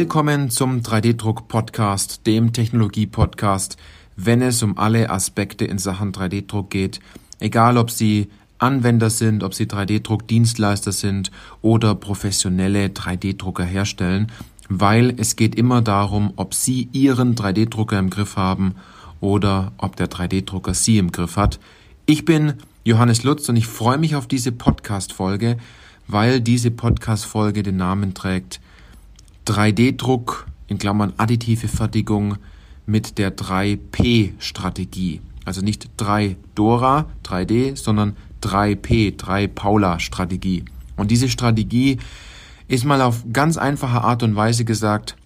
Willkommen zum 3D-Druck-Podcast, dem Technologie-Podcast, wenn es um alle Aspekte in Sachen 3D-Druck geht, egal ob Sie Anwender sind, ob Sie 3D-Druck-Dienstleister sind oder professionelle 3D-Drucker herstellen, weil es geht immer darum, ob Sie Ihren 3D-Drucker im Griff haben oder ob der 3D-Drucker Sie im Griff hat. Ich bin Johannes Lutz und ich freue mich auf diese Podcast-Folge, weil diese Podcast-Folge den Namen trägt 3D-Druck in Klammern additive Fertigung mit der 3P-Strategie. Also nicht 3 Dora, 3D, sondern 3P, 3 Paula-Strategie. Und diese Strategie ist mal auf ganz einfache Art und Weise gesagt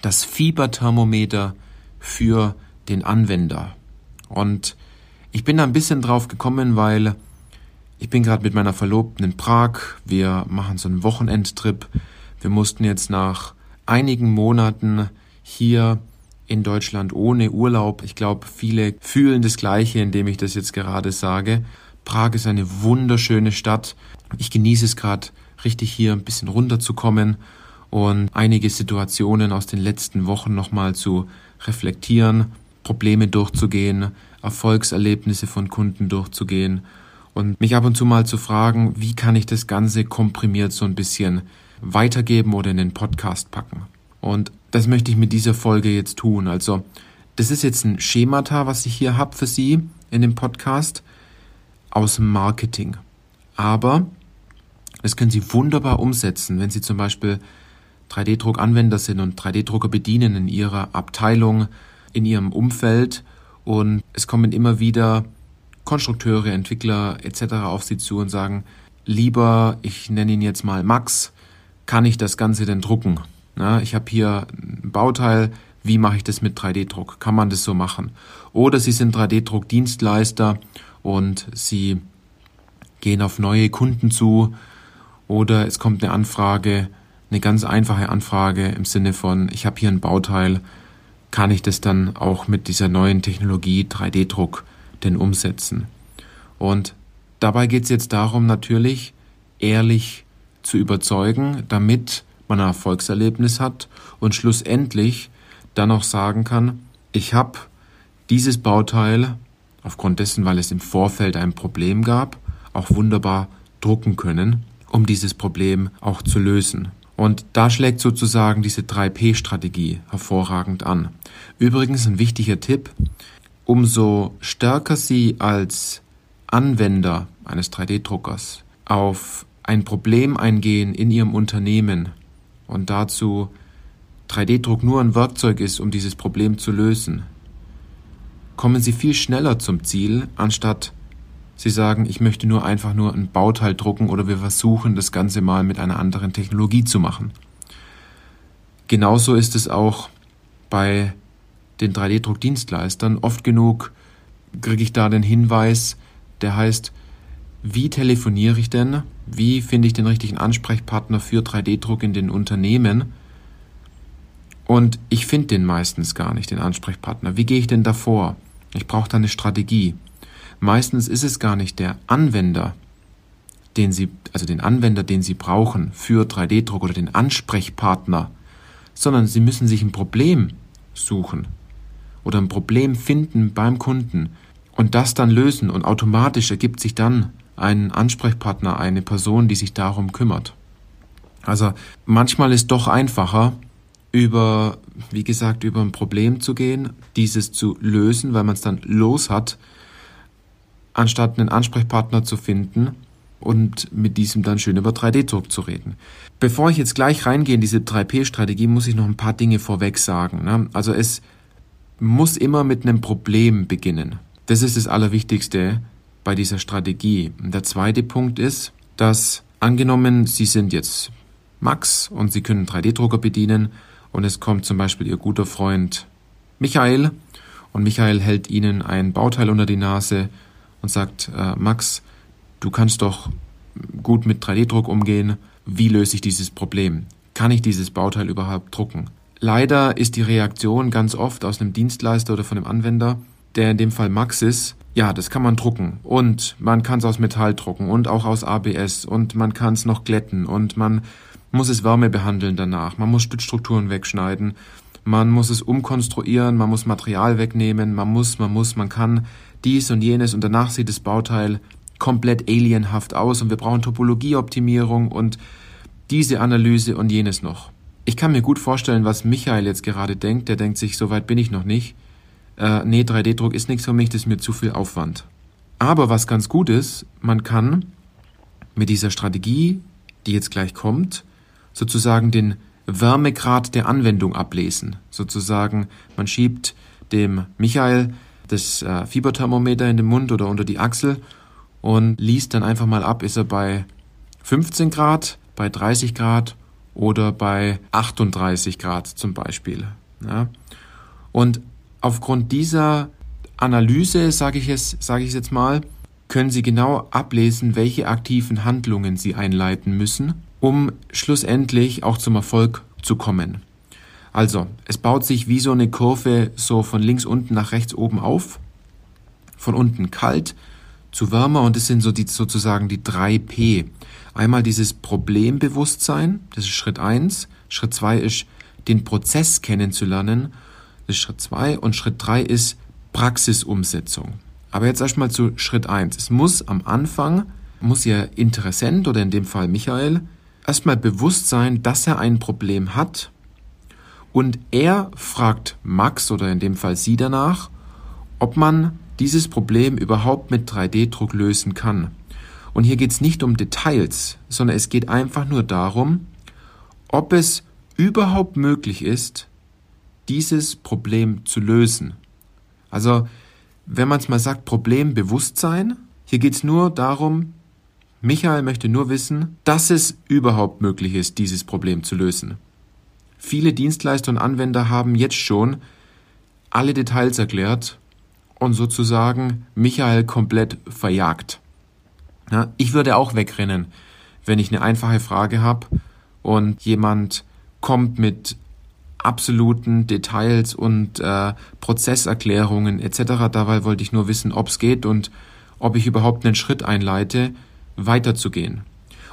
das Fieberthermometer für den Anwender. Und ich bin da ein bisschen drauf gekommen, weil ich bin gerade mit meiner Verlobten in Prag. Wir machen so einen Wochenendtrip. Wir mussten jetzt nach einigen Monaten hier in Deutschland ohne Urlaub. Ich glaube, viele fühlen das Gleiche, indem ich das jetzt gerade sage. Prag ist eine wunderschöne Stadt. Ich genieße es gerade richtig hier ein bisschen runterzukommen und einige Situationen aus den letzten Wochen nochmal zu reflektieren, Probleme durchzugehen, Erfolgserlebnisse von Kunden durchzugehen und mich ab und zu mal zu fragen, wie kann ich das Ganze komprimiert so ein bisschen weitergeben oder in den Podcast packen. Und das möchte ich mit dieser Folge jetzt tun. Also, das ist jetzt ein Schemata, was ich hier habe für Sie in dem Podcast aus Marketing. Aber das können Sie wunderbar umsetzen, wenn Sie zum Beispiel 3D-Druck-Anwender sind und 3D-Drucker bedienen in Ihrer Abteilung, in Ihrem Umfeld und es kommen immer wieder Konstrukteure, Entwickler etc. auf Sie zu und sagen, lieber, ich nenne ihn jetzt mal Max, kann ich das Ganze denn drucken? Na, ich habe hier ein Bauteil, wie mache ich das mit 3D-Druck? Kann man das so machen? Oder Sie sind 3D-Druck-Dienstleister und Sie gehen auf neue Kunden zu oder es kommt eine Anfrage, eine ganz einfache Anfrage im Sinne von, ich habe hier ein Bauteil, kann ich das dann auch mit dieser neuen Technologie 3D-Druck denn umsetzen? Und dabei geht es jetzt darum, natürlich ehrlich zu überzeugen, damit man ein Erfolgserlebnis hat und schlussendlich dann auch sagen kann, ich habe dieses Bauteil aufgrund dessen, weil es im Vorfeld ein Problem gab, auch wunderbar drucken können um dieses Problem auch zu lösen. Und da schlägt sozusagen diese 3P-Strategie hervorragend an. Übrigens ein wichtiger Tipp, umso stärker Sie als Anwender eines 3D-Druckers auf ein Problem eingehen in Ihrem Unternehmen und dazu 3D-Druck nur ein Werkzeug ist, um dieses Problem zu lösen, kommen Sie viel schneller zum Ziel, anstatt Sie sagen, ich möchte nur einfach nur ein Bauteil drucken oder wir versuchen das Ganze mal mit einer anderen Technologie zu machen. Genauso ist es auch bei den 3D-Druckdienstleistern. Oft genug kriege ich da den Hinweis, der heißt, wie telefoniere ich denn? Wie finde ich den richtigen Ansprechpartner für 3D-Druck in den Unternehmen? Und ich finde den meistens gar nicht, den Ansprechpartner. Wie gehe ich denn davor? Ich brauche da eine Strategie. Meistens ist es gar nicht der Anwender, den Sie, also den Anwender, den Sie brauchen für 3D-Druck oder den Ansprechpartner, sondern Sie müssen sich ein Problem suchen oder ein Problem finden beim Kunden und das dann lösen und automatisch ergibt sich dann ein Ansprechpartner, eine Person, die sich darum kümmert. Also manchmal ist doch einfacher, über, wie gesagt, über ein Problem zu gehen, dieses zu lösen, weil man es dann los hat, anstatt einen Ansprechpartner zu finden und mit diesem dann schön über 3D-Druck zu reden. Bevor ich jetzt gleich reingehe in diese 3P-Strategie, muss ich noch ein paar Dinge vorweg sagen. Ne? Also es muss immer mit einem Problem beginnen. Das ist das Allerwichtigste bei dieser Strategie. Der zweite Punkt ist, dass angenommen, Sie sind jetzt Max und Sie können 3D-Drucker bedienen und es kommt zum Beispiel Ihr guter Freund Michael und Michael hält Ihnen ein Bauteil unter die Nase und sagt, äh, Max, du kannst doch gut mit 3D-Druck umgehen. Wie löse ich dieses Problem? Kann ich dieses Bauteil überhaupt drucken? Leider ist die Reaktion ganz oft aus einem Dienstleister oder von einem Anwender, der in dem Fall Max ist, ja, das kann man drucken. Und man kann es aus Metall drucken und auch aus ABS und man kann es noch glätten und man muss es Wärme behandeln danach, man muss Stützstrukturen wegschneiden, man muss es umkonstruieren, man muss Material wegnehmen, man muss, man muss, man kann dies und jenes. Und danach sieht das Bauteil komplett alienhaft aus. Und wir brauchen Topologieoptimierung und diese Analyse und jenes noch. Ich kann mir gut vorstellen, was Michael jetzt gerade denkt. Der denkt sich, so weit bin ich noch nicht. Äh, nee, 3D-Druck ist nichts für mich, das ist mir zu viel Aufwand. Aber was ganz gut ist, man kann mit dieser Strategie, die jetzt gleich kommt, sozusagen den Wärmegrad der Anwendung ablesen. Sozusagen, man schiebt dem Michael das äh, Fieberthermometer in den Mund oder unter die Achsel und liest dann einfach mal ab, ist er bei 15 Grad, bei 30 Grad oder bei 38 Grad zum Beispiel. Ja. Und aufgrund dieser Analyse, sage ich es, sage ich es jetzt mal, können Sie genau ablesen, welche aktiven Handlungen Sie einleiten müssen, um schlussendlich auch zum Erfolg zu kommen. Also, es baut sich wie so eine Kurve so von links unten nach rechts oben auf. Von unten kalt zu wärmer und das sind so die, sozusagen die drei P. Einmal dieses Problembewusstsein, das ist Schritt eins. Schritt zwei ist, den Prozess kennenzulernen. Das ist Schritt zwei und Schritt drei ist Praxisumsetzung. Aber jetzt erstmal zu Schritt eins. Es muss am Anfang, muss Ihr Interessent oder in dem Fall Michael, erstmal bewusst sein, dass er ein Problem hat und er fragt Max oder in dem Fall Sie danach, ob man dieses Problem überhaupt mit 3D-Druck lösen kann. Und hier geht es nicht um Details, sondern es geht einfach nur darum, ob es überhaupt möglich ist, dieses Problem zu lösen. Also, wenn man es mal sagt, Problembewusstsein, hier geht es nur darum, Michael möchte nur wissen, dass es überhaupt möglich ist, dieses Problem zu lösen. Viele Dienstleister und Anwender haben jetzt schon alle Details erklärt und sozusagen Michael komplett verjagt. Ja, ich würde auch wegrennen, wenn ich eine einfache Frage habe und jemand kommt mit absoluten Details und äh, Prozesserklärungen etc. Dabei wollte ich nur wissen, ob es geht und ob ich überhaupt einen Schritt einleite, weiterzugehen.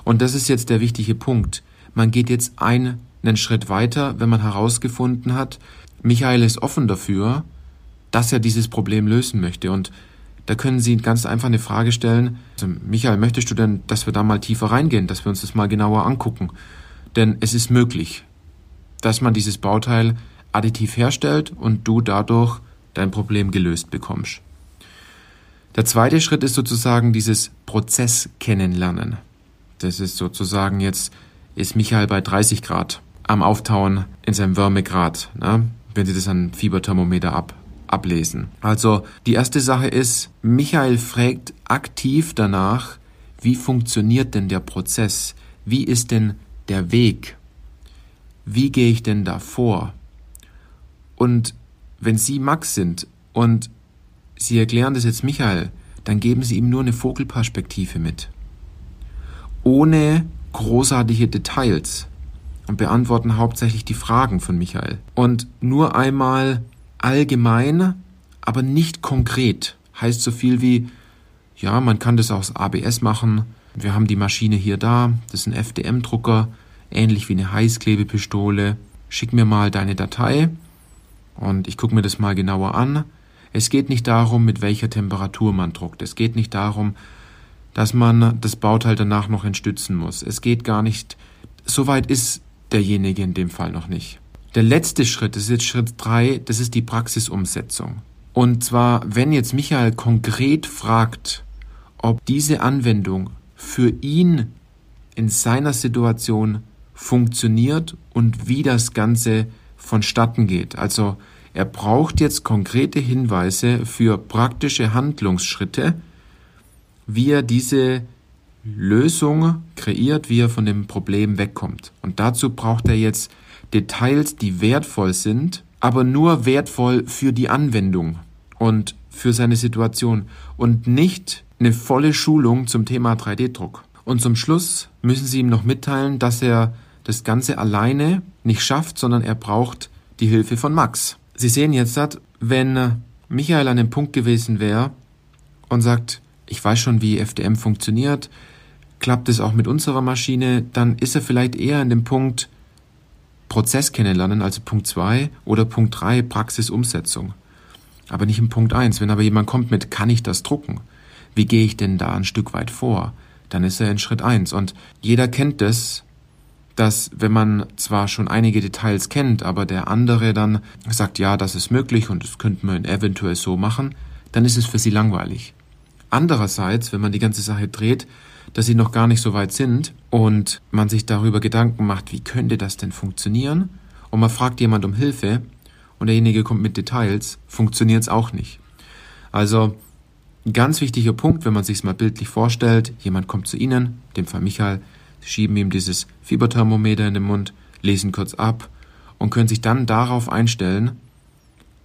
Und das ist jetzt der wichtige Punkt. Man geht jetzt ein einen Schritt weiter, wenn man herausgefunden hat, Michael ist offen dafür, dass er dieses Problem lösen möchte. Und da können Sie ganz einfach eine Frage stellen. Also, Michael, möchtest du denn, dass wir da mal tiefer reingehen, dass wir uns das mal genauer angucken? Denn es ist möglich, dass man dieses Bauteil additiv herstellt und du dadurch dein Problem gelöst bekommst. Der zweite Schritt ist sozusagen dieses Prozess kennenlernen. Das ist sozusagen jetzt, ist Michael bei 30 Grad am Auftauen in seinem Wärmegrad, ne? wenn Sie das an Fieberthermometer ab, ablesen. Also die erste Sache ist, Michael fragt aktiv danach, wie funktioniert denn der Prozess? Wie ist denn der Weg? Wie gehe ich denn da vor? Und wenn Sie Max sind und Sie erklären das jetzt Michael, dann geben Sie ihm nur eine Vogelperspektive mit. Ohne großartige Details und beantworten hauptsächlich die Fragen von Michael. Und nur einmal allgemein, aber nicht konkret. Heißt so viel wie, ja, man kann das aus ABS machen. Wir haben die Maschine hier da. Das ist ein FDM-Drucker, ähnlich wie eine Heißklebepistole. Schick mir mal deine Datei und ich gucke mir das mal genauer an. Es geht nicht darum, mit welcher Temperatur man druckt. Es geht nicht darum, dass man das Bauteil danach noch entstützen muss. Es geht gar nicht, soweit ist derjenige in dem Fall noch nicht. Der letzte Schritt, das ist jetzt Schritt drei, das ist die Praxisumsetzung. Und zwar, wenn jetzt Michael konkret fragt, ob diese Anwendung für ihn in seiner Situation funktioniert und wie das Ganze vonstatten geht. Also er braucht jetzt konkrete Hinweise für praktische Handlungsschritte, wie er diese Lösung kreiert, wie er von dem Problem wegkommt. Und dazu braucht er jetzt Details, die wertvoll sind, aber nur wertvoll für die Anwendung und für seine Situation und nicht eine volle Schulung zum Thema 3D-Druck. Und zum Schluss müssen Sie ihm noch mitteilen, dass er das Ganze alleine nicht schafft, sondern er braucht die Hilfe von Max. Sie sehen jetzt, wenn Michael an dem Punkt gewesen wäre und sagt, ich weiß schon, wie FDM funktioniert, klappt es auch mit unserer Maschine, dann ist er vielleicht eher in dem Punkt Prozess kennenlernen, also Punkt 2 oder Punkt 3 Praxisumsetzung. Aber nicht im Punkt 1. Wenn aber jemand kommt mit, kann ich das drucken? Wie gehe ich denn da ein Stück weit vor? Dann ist er in Schritt 1. Und jeder kennt das, dass wenn man zwar schon einige Details kennt, aber der andere dann sagt, ja, das ist möglich und das könnte man eventuell so machen, dann ist es für sie langweilig. Andererseits, wenn man die ganze Sache dreht, dass sie noch gar nicht so weit sind und man sich darüber Gedanken macht, wie könnte das denn funktionieren? Und man fragt jemand um Hilfe und derjenige kommt mit Details, funktioniert es auch nicht. Also ein ganz wichtiger Punkt, wenn man sich mal bildlich vorstellt, jemand kommt zu Ihnen, dem Fall Michael, schieben ihm dieses Fieberthermometer in den Mund, lesen kurz ab und können sich dann darauf einstellen,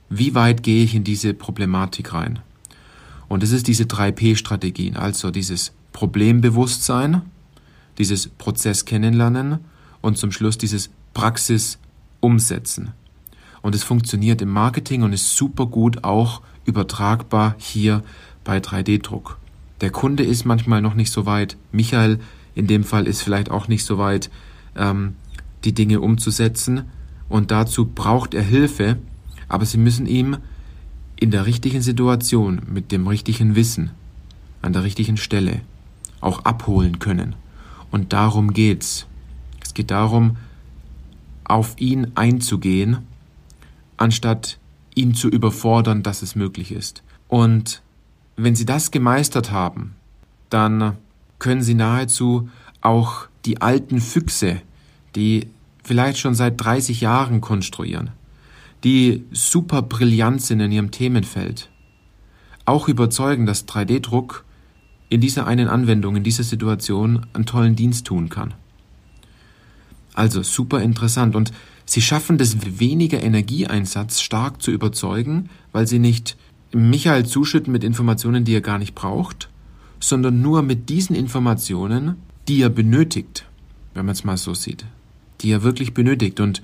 wie weit gehe ich in diese Problematik rein. Und es ist diese 3P-Strategien, also dieses Problembewusstsein, dieses Prozess kennenlernen und zum Schluss dieses Praxis umsetzen. Und es funktioniert im Marketing und ist super gut auch übertragbar hier bei 3D-Druck. Der Kunde ist manchmal noch nicht so weit. Michael in dem Fall ist vielleicht auch nicht so weit, ähm, die Dinge umzusetzen. Und dazu braucht er Hilfe, aber Sie müssen ihm in der richtigen Situation, mit dem richtigen Wissen, an der richtigen Stelle, auch abholen können. Und darum geht's. Es geht darum, auf ihn einzugehen, anstatt ihn zu überfordern, dass es möglich ist. Und wenn Sie das gemeistert haben, dann können Sie nahezu auch die alten Füchse, die vielleicht schon seit 30 Jahren konstruieren, die super brillant sind in ihrem Themenfeld, auch überzeugen, dass 3D-Druck in dieser einen Anwendung, in dieser Situation einen tollen Dienst tun kann. Also super interessant. Und sie schaffen das weniger Energieeinsatz stark zu überzeugen, weil sie nicht Michael zuschütten mit Informationen, die er gar nicht braucht, sondern nur mit diesen Informationen, die er benötigt, wenn man es mal so sieht, die er wirklich benötigt und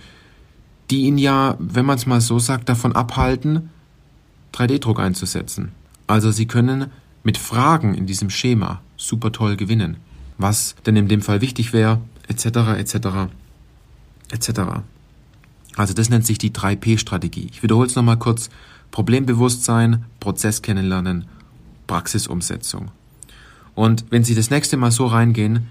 die ihn ja, wenn man es mal so sagt, davon abhalten, 3D-Druck einzusetzen. Also sie können mit Fragen in diesem Schema super toll gewinnen. Was denn in dem Fall wichtig wäre, etc., etc., etc. Also das nennt sich die 3P-Strategie. Ich wiederhole es nochmal kurz. Problembewusstsein, Prozess kennenlernen, Praxisumsetzung. Und wenn Sie das nächste Mal so reingehen,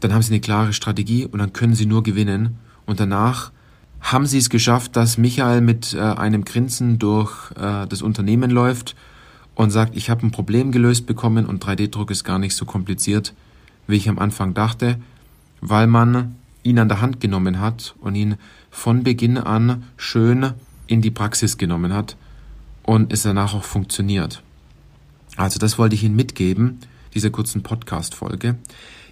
dann haben Sie eine klare Strategie und dann können Sie nur gewinnen. Und danach haben Sie es geschafft, dass Michael mit äh, einem Grinsen durch äh, das Unternehmen läuft und sagt, ich habe ein Problem gelöst bekommen und 3D-Druck ist gar nicht so kompliziert, wie ich am Anfang dachte, weil man ihn an der Hand genommen hat und ihn von Beginn an schön in die Praxis genommen hat und es danach auch funktioniert. Also das wollte ich Ihnen mitgeben, dieser kurzen Podcast-Folge.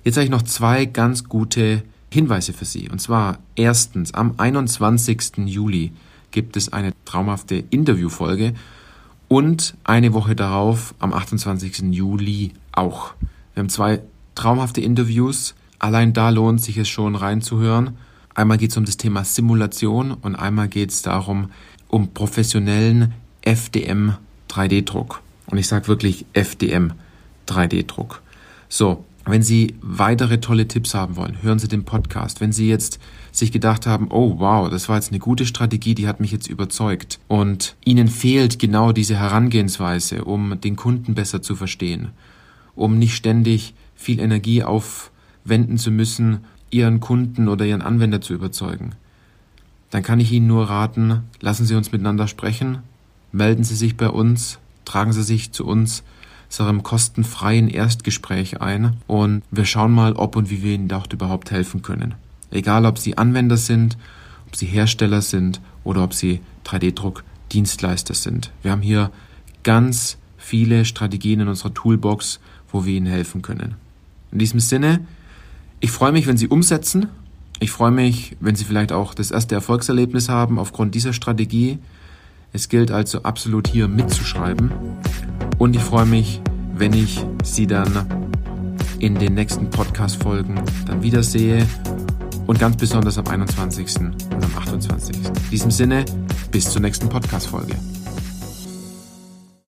Jetzt habe ich noch zwei ganz gute Hinweise für Sie. Und zwar erstens, am 21. Juli gibt es eine traumhafte Interviewfolge und eine Woche darauf, am 28. Juli auch. Wir haben zwei traumhafte Interviews. Allein da lohnt sich es schon reinzuhören. Einmal geht es um das Thema Simulation und einmal geht es darum, um professionellen FDM 3D-Druck. Und ich sage wirklich FDM 3D-Druck. So, wenn Sie weitere tolle Tipps haben wollen, hören Sie den Podcast. Wenn Sie jetzt sich gedacht haben, oh wow, das war jetzt eine gute Strategie, die hat mich jetzt überzeugt. Und Ihnen fehlt genau diese Herangehensweise, um den Kunden besser zu verstehen, um nicht ständig viel Energie aufwenden zu müssen, Ihren Kunden oder Ihren Anwender zu überzeugen, dann kann ich Ihnen nur raten, lassen Sie uns miteinander sprechen, melden Sie sich bei uns, tragen Sie sich zu uns zu einem kostenfreien Erstgespräch ein und wir schauen mal, ob und wie wir Ihnen dort überhaupt helfen können. Egal, ob Sie Anwender sind, ob Sie Hersteller sind oder ob Sie 3D-Druck-Dienstleister sind. Wir haben hier ganz viele Strategien in unserer Toolbox, wo wir Ihnen helfen können. In diesem Sinne, ich freue mich, wenn Sie umsetzen. Ich freue mich, wenn Sie vielleicht auch das erste Erfolgserlebnis haben aufgrund dieser Strategie. Es gilt also absolut hier mitzuschreiben. Und ich freue mich, wenn ich Sie dann in den nächsten Podcast-Folgen dann wiedersehe. Und ganz besonders am 21. und am 28. In diesem Sinne, bis zur nächsten Podcast-Folge.